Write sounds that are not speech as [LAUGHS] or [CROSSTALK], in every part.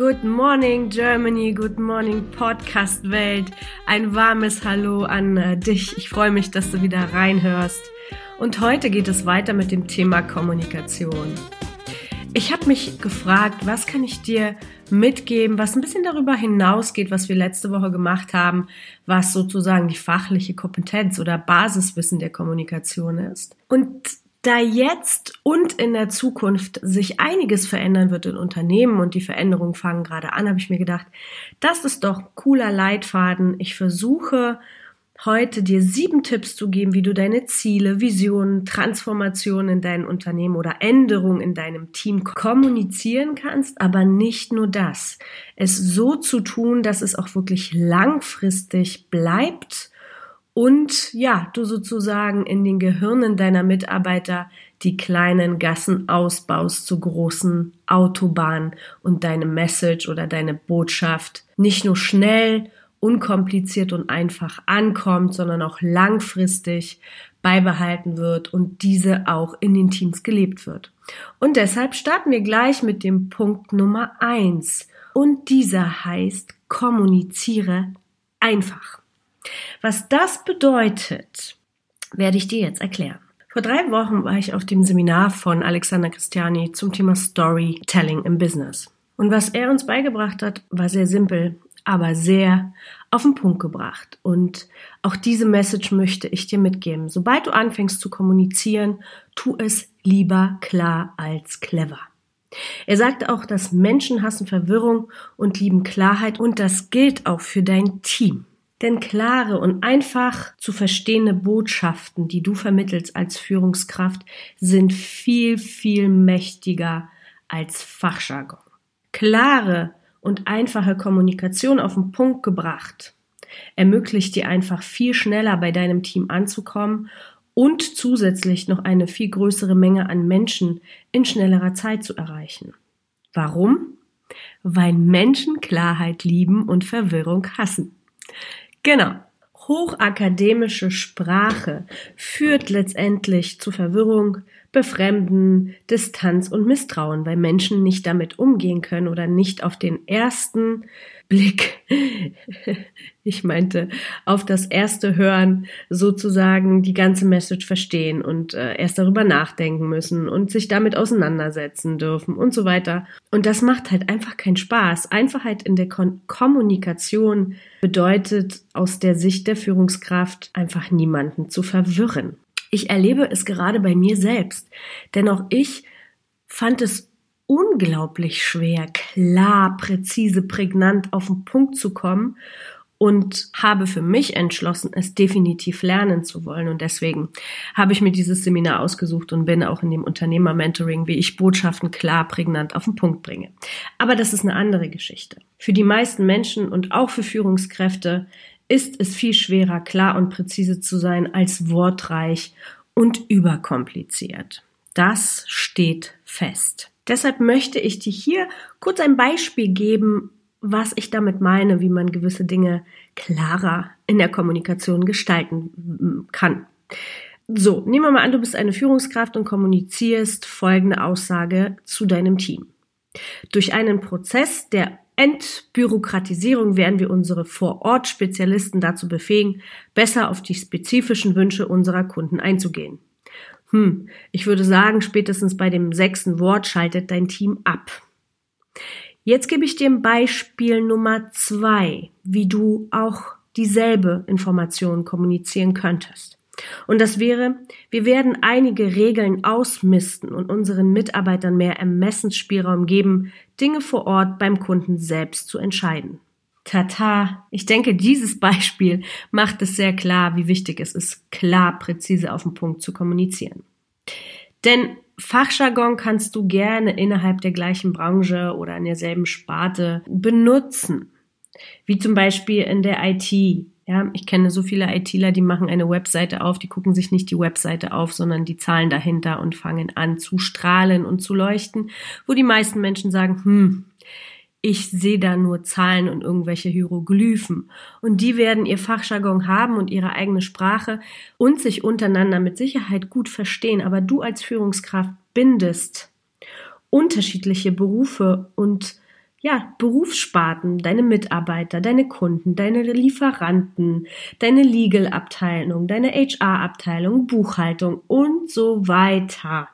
Good morning Germany, good morning Podcast Welt. Ein warmes Hallo an äh, dich. Ich freue mich, dass du wieder reinhörst. Und heute geht es weiter mit dem Thema Kommunikation. Ich habe mich gefragt, was kann ich dir mitgeben, was ein bisschen darüber hinausgeht, was wir letzte Woche gemacht haben, was sozusagen die fachliche Kompetenz oder Basiswissen der Kommunikation ist. Und da jetzt und in der Zukunft sich einiges verändern wird in Unternehmen und die Veränderungen fangen gerade an, habe ich mir gedacht, das ist doch cooler Leitfaden. Ich versuche heute dir sieben Tipps zu geben, wie du deine Ziele, Visionen, Transformationen in deinem Unternehmen oder Änderungen in deinem Team kommunizieren kannst, aber nicht nur das. Es so zu tun, dass es auch wirklich langfristig bleibt und ja, du sozusagen in den Gehirnen deiner Mitarbeiter die kleinen Gassen ausbaust zu großen Autobahnen und deine Message oder deine Botschaft nicht nur schnell, unkompliziert und einfach ankommt, sondern auch langfristig beibehalten wird und diese auch in den Teams gelebt wird. Und deshalb starten wir gleich mit dem Punkt Nummer eins. Und dieser heißt, kommuniziere einfach. Was das bedeutet, werde ich dir jetzt erklären. Vor drei Wochen war ich auf dem Seminar von Alexander Christiani zum Thema Storytelling im Business. Und was er uns beigebracht hat, war sehr simpel, aber sehr auf den Punkt gebracht. Und auch diese Message möchte ich dir mitgeben. Sobald du anfängst zu kommunizieren, tu es lieber klar als clever. Er sagt auch, dass Menschen hassen Verwirrung und lieben Klarheit und das gilt auch für dein Team. Denn klare und einfach zu verstehende Botschaften, die du vermittelst als Führungskraft, sind viel, viel mächtiger als Fachjargon. Klare und einfache Kommunikation auf den Punkt gebracht ermöglicht dir einfach viel schneller bei deinem Team anzukommen und zusätzlich noch eine viel größere Menge an Menschen in schnellerer Zeit zu erreichen. Warum? Weil Menschen Klarheit lieben und Verwirrung hassen. Genau. Hochakademische Sprache führt letztendlich zu Verwirrung, Befremden, Distanz und Misstrauen, weil Menschen nicht damit umgehen können oder nicht auf den ersten Blick, ich meinte, auf das erste Hören sozusagen die ganze Message verstehen und äh, erst darüber nachdenken müssen und sich damit auseinandersetzen dürfen und so weiter. Und das macht halt einfach keinen Spaß. Einfachheit in der Kon Kommunikation bedeutet aus der Sicht der Führungskraft einfach niemanden zu verwirren. Ich erlebe es gerade bei mir selbst, denn auch ich fand es unglaublich schwer, klar, präzise, prägnant auf den Punkt zu kommen und habe für mich entschlossen, es definitiv lernen zu wollen. Und deswegen habe ich mir dieses Seminar ausgesucht und bin auch in dem Unternehmer-Mentoring, wie ich Botschaften klar, prägnant auf den Punkt bringe. Aber das ist eine andere Geschichte. Für die meisten Menschen und auch für Führungskräfte ist es viel schwerer, klar und präzise zu sein, als wortreich und überkompliziert. Das steht fest. Deshalb möchte ich dir hier kurz ein Beispiel geben, was ich damit meine, wie man gewisse Dinge klarer in der Kommunikation gestalten kann. So, nehmen wir mal an, du bist eine Führungskraft und kommunizierst folgende Aussage zu deinem Team. Durch einen Prozess der Entbürokratisierung werden wir unsere Vor-Ort-Spezialisten dazu befähigen, besser auf die spezifischen Wünsche unserer Kunden einzugehen. Hm, ich würde sagen, spätestens bei dem sechsten Wort schaltet dein Team ab. Jetzt gebe ich dir ein Beispiel Nummer zwei, wie du auch dieselbe Information kommunizieren könntest. Und das wäre, wir werden einige Regeln ausmisten und unseren Mitarbeitern mehr Ermessensspielraum geben, Dinge vor Ort beim Kunden selbst zu entscheiden. Tata, ich denke, dieses Beispiel macht es sehr klar, wie wichtig es ist, klar, präzise auf den Punkt zu kommunizieren. Denn Fachjargon kannst du gerne innerhalb der gleichen Branche oder in derselben Sparte benutzen. Wie zum Beispiel in der IT. Ja, ich kenne so viele ITler, die machen eine Webseite auf, die gucken sich nicht die Webseite auf, sondern die Zahlen dahinter und fangen an zu strahlen und zu leuchten, wo die meisten Menschen sagen, hm, ich sehe da nur Zahlen und irgendwelche Hieroglyphen. Und die werden ihr Fachjargon haben und ihre eigene Sprache und sich untereinander mit Sicherheit gut verstehen. Aber du als Führungskraft bindest unterschiedliche Berufe und ja, Berufssparten, deine Mitarbeiter, deine Kunden, deine Lieferanten, deine Legal-Abteilung, deine HR-Abteilung, Buchhaltung und so weiter.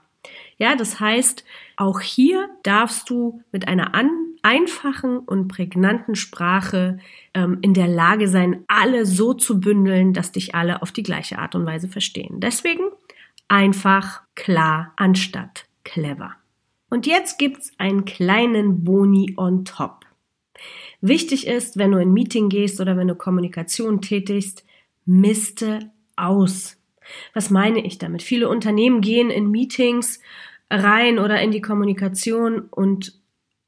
Ja, das heißt, auch hier darfst du mit einer an, einfachen und prägnanten Sprache ähm, in der Lage sein, alle so zu bündeln, dass dich alle auf die gleiche Art und Weise verstehen. Deswegen einfach, klar, anstatt clever. Und jetzt gibt's einen kleinen Boni on top. Wichtig ist, wenn du in Meeting gehst oder wenn du Kommunikation tätigst, miste aus. Was meine ich damit? Viele Unternehmen gehen in Meetings rein oder in die Kommunikation und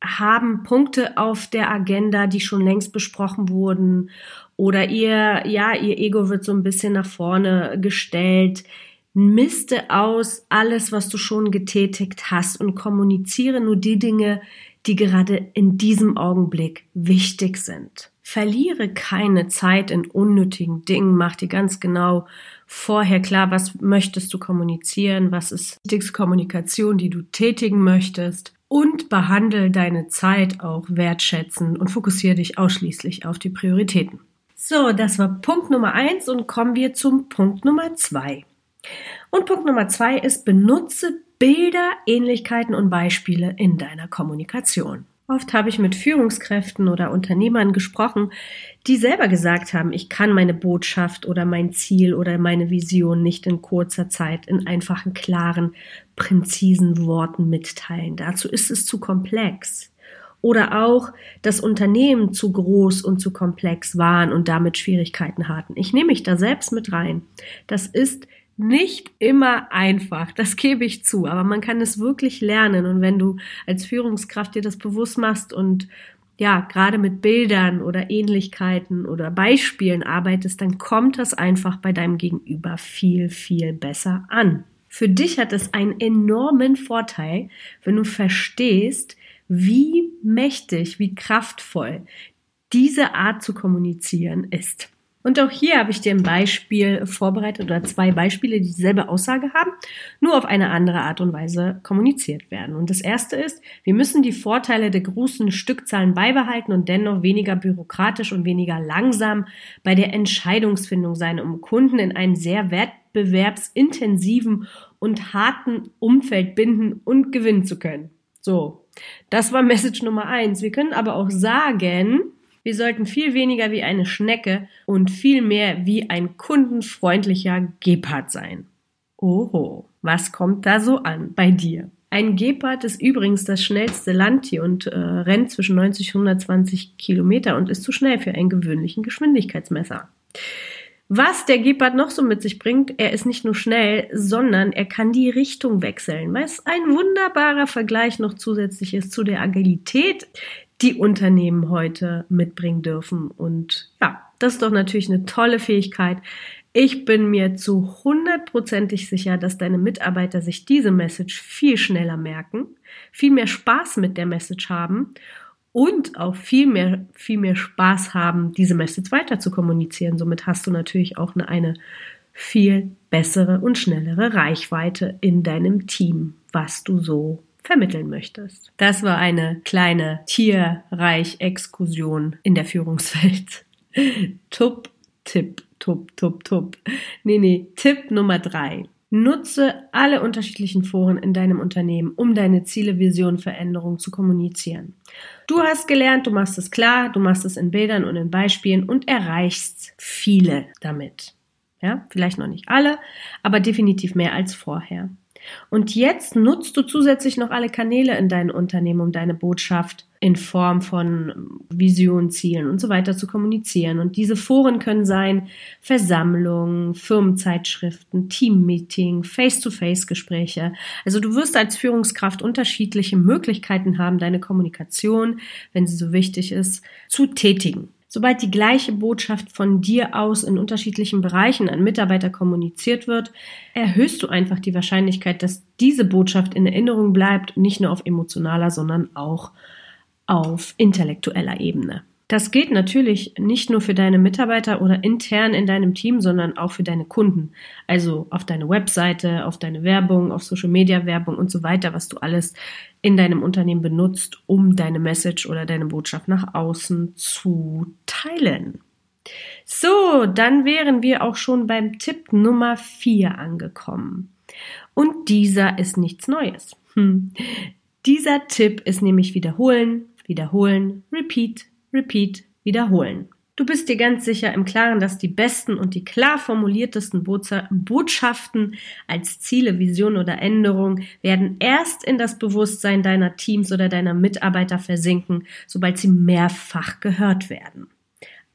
haben Punkte auf der Agenda, die schon längst besprochen wurden oder ihr, ja, ihr Ego wird so ein bisschen nach vorne gestellt. Miste aus alles, was du schon getätigt hast und kommuniziere nur die Dinge, die gerade in diesem Augenblick wichtig sind. Verliere keine Zeit in unnötigen Dingen, mach dir ganz genau vorher klar, was möchtest du kommunizieren, was ist die Kommunikation, die du tätigen möchtest und behandle deine Zeit auch wertschätzend und fokussiere dich ausschließlich auf die Prioritäten. So, das war Punkt Nummer eins und kommen wir zum Punkt Nummer zwei. Und Punkt Nummer zwei ist, benutze Bilder, Ähnlichkeiten und Beispiele in deiner Kommunikation. Oft habe ich mit Führungskräften oder Unternehmern gesprochen, die selber gesagt haben, ich kann meine Botschaft oder mein Ziel oder meine Vision nicht in kurzer Zeit in einfachen, klaren, präzisen Worten mitteilen. Dazu ist es zu komplex. Oder auch das Unternehmen zu groß und zu komplex waren und damit Schwierigkeiten hatten. Ich nehme mich da selbst mit rein. Das ist nicht immer einfach, das gebe ich zu, aber man kann es wirklich lernen und wenn du als Führungskraft dir das bewusst machst und ja, gerade mit Bildern oder Ähnlichkeiten oder Beispielen arbeitest, dann kommt das einfach bei deinem Gegenüber viel, viel besser an. Für dich hat es einen enormen Vorteil, wenn du verstehst, wie mächtig, wie kraftvoll diese Art zu kommunizieren ist. Und auch hier habe ich dir ein Beispiel vorbereitet oder zwei Beispiele, die dieselbe Aussage haben, nur auf eine andere Art und Weise kommuniziert werden. Und das erste ist, wir müssen die Vorteile der großen Stückzahlen beibehalten und dennoch weniger bürokratisch und weniger langsam bei der Entscheidungsfindung sein, um Kunden in einem sehr wettbewerbsintensiven und harten Umfeld binden und gewinnen zu können. So. Das war Message Nummer eins. Wir können aber auch sagen, wir sollten viel weniger wie eine Schnecke und viel mehr wie ein kundenfreundlicher Gepard sein. Oho, was kommt da so an bei dir? Ein Gepard ist übrigens das schnellste Landtier und äh, rennt zwischen 90 und 120 Kilometer und ist zu schnell für einen gewöhnlichen Geschwindigkeitsmesser. Was der Gepard noch so mit sich bringt, er ist nicht nur schnell, sondern er kann die Richtung wechseln, was ein wunderbarer Vergleich noch zusätzlich ist zu der Agilität, die Unternehmen heute mitbringen dürfen. Und ja, das ist doch natürlich eine tolle Fähigkeit. Ich bin mir zu hundertprozentig sicher, dass deine Mitarbeiter sich diese Message viel schneller merken, viel mehr Spaß mit der Message haben und auch viel mehr, viel mehr Spaß haben, diese Message weiter zu kommunizieren. Somit hast du natürlich auch eine, eine viel bessere und schnellere Reichweite in deinem Team, was du so vermitteln möchtest. Das war eine kleine Tierreich-Exkursion in der Führungswelt. [LAUGHS] Tup, Tipp, tup, tup, tup. Nee, nee, Tipp Nummer drei. Nutze alle unterschiedlichen Foren in deinem Unternehmen, um deine Ziele, Vision, Veränderung zu kommunizieren. Du hast gelernt, du machst es klar, du machst es in Bildern und in Beispielen und erreichst viele damit. Ja, vielleicht noch nicht alle, aber definitiv mehr als vorher. Und jetzt nutzt du zusätzlich noch alle Kanäle in deinem Unternehmen, um deine Botschaft in Form von Visionen, Zielen und so weiter zu kommunizieren. Und diese Foren können sein Versammlungen, Firmenzeitschriften, Teammeeting, Face-to-Face-Gespräche. Also du wirst als Führungskraft unterschiedliche Möglichkeiten haben, deine Kommunikation, wenn sie so wichtig ist, zu tätigen. Sobald die gleiche Botschaft von dir aus in unterschiedlichen Bereichen an Mitarbeiter kommuniziert wird, erhöhst du einfach die Wahrscheinlichkeit, dass diese Botschaft in Erinnerung bleibt, nicht nur auf emotionaler, sondern auch auf intellektueller Ebene. Das gilt natürlich nicht nur für deine Mitarbeiter oder intern in deinem Team, sondern auch für deine Kunden. Also auf deine Webseite, auf deine Werbung, auf Social Media Werbung und so weiter, was du alles in deinem Unternehmen benutzt, um deine Message oder deine Botschaft nach außen zu teilen. So, dann wären wir auch schon beim Tipp Nummer vier angekommen. Und dieser ist nichts Neues. Hm. Dieser Tipp ist nämlich wiederholen, wiederholen, repeat, repeat, wiederholen. Du bist dir ganz sicher im Klaren, dass die besten und die klar formuliertesten Botschaften als Ziele, Vision oder Änderung werden erst in das Bewusstsein deiner Teams oder deiner Mitarbeiter versinken, sobald sie mehrfach gehört werden.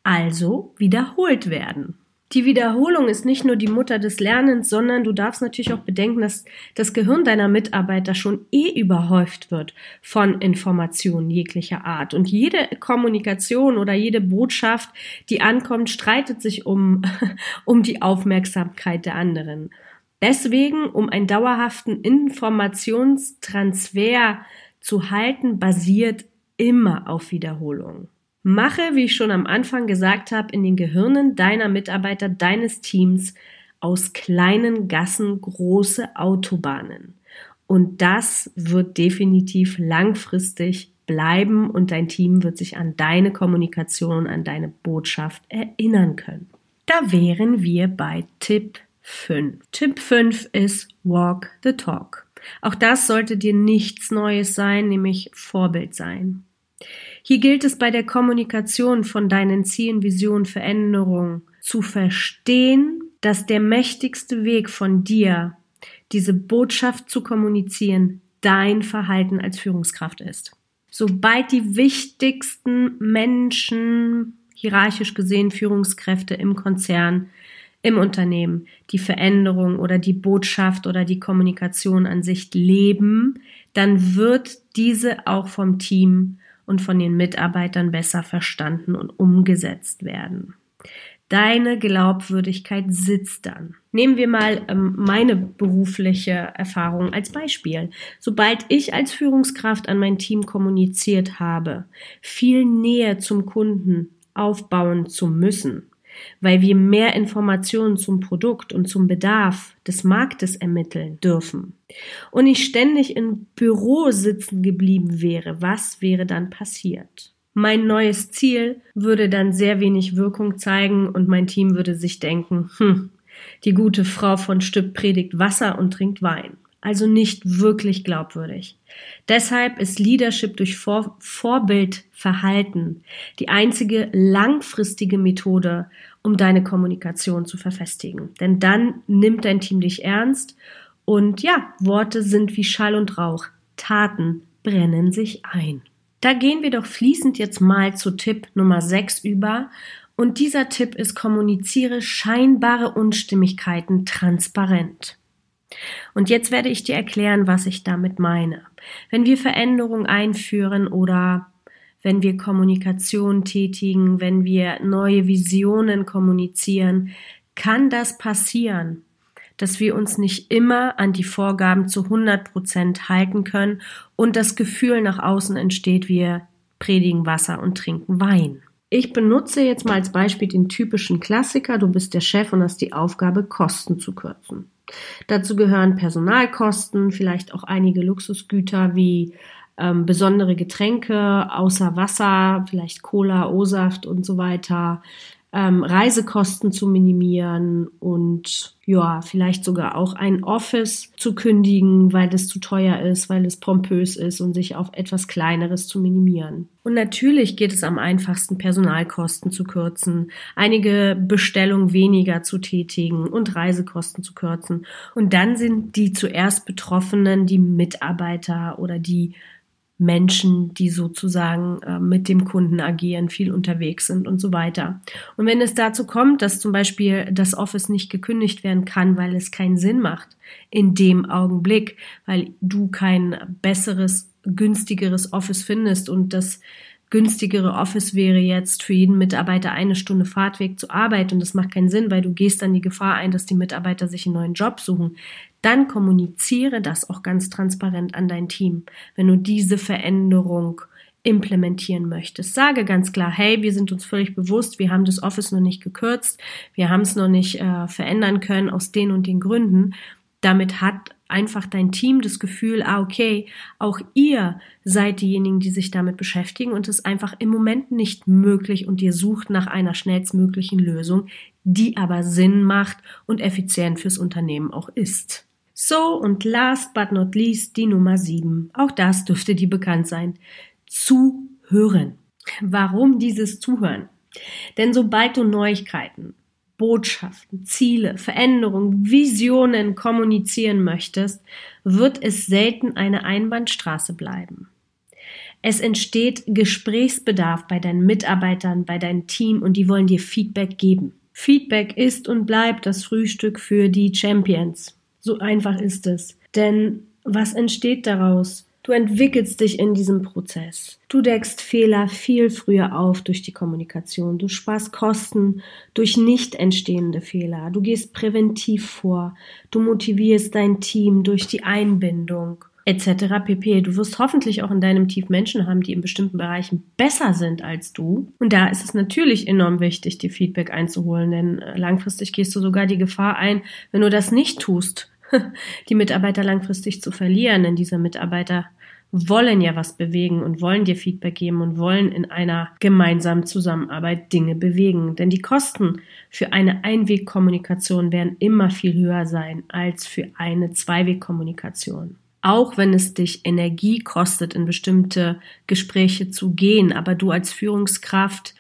Also wiederholt werden. Die Wiederholung ist nicht nur die Mutter des Lernens, sondern du darfst natürlich auch bedenken, dass das Gehirn deiner Mitarbeiter schon eh überhäuft wird von Informationen jeglicher Art. Und jede Kommunikation oder jede Botschaft, die ankommt, streitet sich um, [LAUGHS] um die Aufmerksamkeit der anderen. Deswegen, um einen dauerhaften Informationstransfer zu halten, basiert immer auf Wiederholung. Mache, wie ich schon am Anfang gesagt habe, in den Gehirnen deiner Mitarbeiter, deines Teams aus kleinen Gassen große Autobahnen. Und das wird definitiv langfristig bleiben und dein Team wird sich an deine Kommunikation, an deine Botschaft erinnern können. Da wären wir bei Tipp 5. Tipp 5 ist Walk the Talk. Auch das sollte dir nichts Neues sein, nämlich Vorbild sein. Hier gilt es bei der Kommunikation von deinen Zielen, Visionen, Veränderungen zu verstehen, dass der mächtigste Weg von dir, diese Botschaft zu kommunizieren, dein Verhalten als Führungskraft ist. Sobald die wichtigsten Menschen, hierarchisch gesehen Führungskräfte im Konzern, im Unternehmen, die Veränderung oder die Botschaft oder die Kommunikation an sich leben, dann wird diese auch vom Team und von den Mitarbeitern besser verstanden und umgesetzt werden. Deine Glaubwürdigkeit sitzt dann. Nehmen wir mal ähm, meine berufliche Erfahrung als Beispiel. Sobald ich als Führungskraft an mein Team kommuniziert habe, viel Nähe zum Kunden aufbauen zu müssen, weil wir mehr Informationen zum Produkt und zum Bedarf des Marktes ermitteln dürfen und ich ständig im Büro sitzen geblieben wäre, was wäre dann passiert? Mein neues Ziel würde dann sehr wenig Wirkung zeigen und mein Team würde sich denken, hm, die gute Frau von Stück predigt Wasser und trinkt Wein also nicht wirklich glaubwürdig. Deshalb ist Leadership durch Vor Vorbildverhalten die einzige langfristige Methode, um deine Kommunikation zu verfestigen. Denn dann nimmt dein Team dich ernst und ja, Worte sind wie Schall und Rauch, Taten brennen sich ein. Da gehen wir doch fließend jetzt mal zu Tipp Nummer 6 über. Und dieser Tipp ist, kommuniziere scheinbare Unstimmigkeiten transparent. Und jetzt werde ich dir erklären, was ich damit meine. Wenn wir Veränderungen einführen oder wenn wir Kommunikation tätigen, wenn wir neue Visionen kommunizieren, kann das passieren, dass wir uns nicht immer an die Vorgaben zu 100 Prozent halten können und das Gefühl nach außen entsteht, wir predigen Wasser und trinken Wein. Ich benutze jetzt mal als Beispiel den typischen Klassiker, du bist der Chef und hast die Aufgabe, Kosten zu kürzen. Dazu gehören Personalkosten, vielleicht auch einige Luxusgüter wie ähm, besondere Getränke außer Wasser, vielleicht Cola, O-Saft und so weiter, ähm, Reisekosten zu minimieren und ja, vielleicht sogar auch ein Office zu kündigen, weil es zu teuer ist, weil es pompös ist und sich auf etwas Kleineres zu minimieren. Und natürlich geht es am einfachsten, Personalkosten zu kürzen, einige Bestellungen weniger zu tätigen und Reisekosten zu kürzen. Und dann sind die zuerst Betroffenen, die Mitarbeiter oder die Menschen, die sozusagen äh, mit dem Kunden agieren, viel unterwegs sind und so weiter. Und wenn es dazu kommt, dass zum Beispiel das Office nicht gekündigt werden kann, weil es keinen Sinn macht in dem Augenblick, weil du kein besseres, günstigeres Office findest und das günstigere Office wäre jetzt für jeden Mitarbeiter eine Stunde Fahrtweg zur Arbeit und das macht keinen Sinn, weil du gehst dann die Gefahr ein, dass die Mitarbeiter sich einen neuen Job suchen. Dann kommuniziere das auch ganz transparent an dein Team. Wenn du diese Veränderung implementieren möchtest. Sage ganz klar, hey, wir sind uns völlig bewusst, wir haben das Office noch nicht gekürzt, wir haben es noch nicht äh, verändern können aus den und den Gründen. Damit hat einfach dein Team das Gefühl, ah, okay, auch ihr seid diejenigen, die sich damit beschäftigen und es ist einfach im Moment nicht möglich und ihr sucht nach einer schnellstmöglichen Lösung, die aber Sinn macht und effizient fürs Unternehmen auch ist. So, und last but not least die Nummer sieben. Auch das dürfte dir bekannt sein. Zuhören. Warum dieses Zuhören? Denn sobald du Neuigkeiten, Botschaften, Ziele, Veränderungen, Visionen kommunizieren möchtest, wird es selten eine Einbahnstraße bleiben. Es entsteht Gesprächsbedarf bei deinen Mitarbeitern, bei deinem Team und die wollen dir Feedback geben. Feedback ist und bleibt das Frühstück für die Champions. So einfach ist es. Denn was entsteht daraus? Du entwickelst dich in diesem Prozess. Du deckst Fehler viel früher auf durch die Kommunikation. Du sparst Kosten durch nicht entstehende Fehler. Du gehst präventiv vor. Du motivierst dein Team durch die Einbindung etc. pp. Du wirst hoffentlich auch in deinem Team Menschen haben, die in bestimmten Bereichen besser sind als du. Und da ist es natürlich enorm wichtig, dir Feedback einzuholen, denn langfristig gehst du sogar die Gefahr ein, wenn du das nicht tust, [LAUGHS] die Mitarbeiter langfristig zu verlieren, denn diese Mitarbeiter wollen ja was bewegen und wollen dir Feedback geben und wollen in einer gemeinsamen Zusammenarbeit Dinge bewegen. Denn die Kosten für eine Einwegkommunikation werden immer viel höher sein als für eine Zweiwegkommunikation. Auch wenn es dich Energie kostet, in bestimmte Gespräche zu gehen, aber du als Führungskraft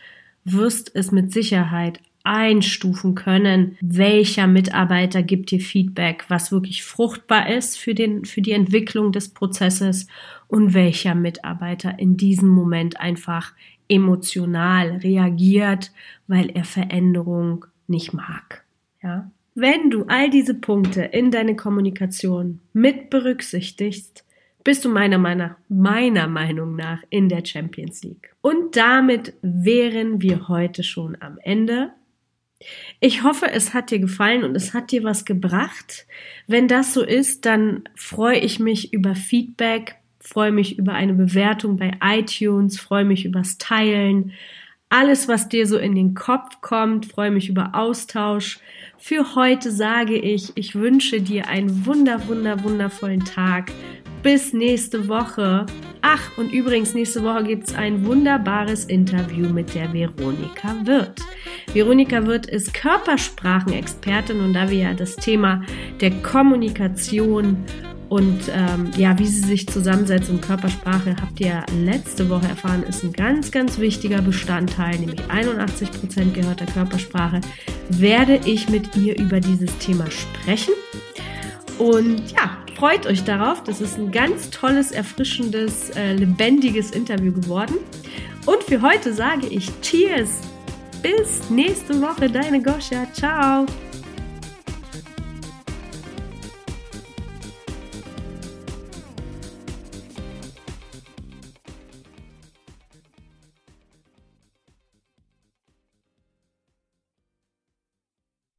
wirst es mit Sicherheit einstufen können, welcher Mitarbeiter gibt dir Feedback, was wirklich fruchtbar ist für den, für die Entwicklung des Prozesses und welcher Mitarbeiter in diesem Moment einfach emotional reagiert, weil er Veränderung nicht mag. Ja? Wenn du all diese Punkte in deine Kommunikation mit berücksichtigst, bist du meiner, meiner, meiner Meinung nach in der Champions League. Und damit wären wir heute schon am Ende ich hoffe, es hat dir gefallen und es hat dir was gebracht. Wenn das so ist, dann freue ich mich über Feedback, freue mich über eine Bewertung bei iTunes, freue mich übers Teilen. Alles, was dir so in den Kopf kommt, freue mich über Austausch. Für heute sage ich, ich wünsche dir einen wunder, wunder, wundervollen Tag. Bis nächste Woche. Ach, und übrigens, nächste Woche gibt es ein wunderbares Interview mit der Veronika Wirth. Veronika Wirth ist Körpersprachenexpertin und da wir ja das Thema der Kommunikation und ähm, ja, wie sie sich zusammensetzt und Körpersprache, habt ihr letzte Woche erfahren, ist ein ganz, ganz wichtiger Bestandteil, nämlich 81 Prozent gehörter Körpersprache, werde ich mit ihr über dieses Thema sprechen. Und ja, freut euch darauf. Das ist ein ganz tolles, erfrischendes, äh, lebendiges Interview geworden. Und für heute sage ich Cheers! Bis nächste Woche, deine Goscha. Ciao!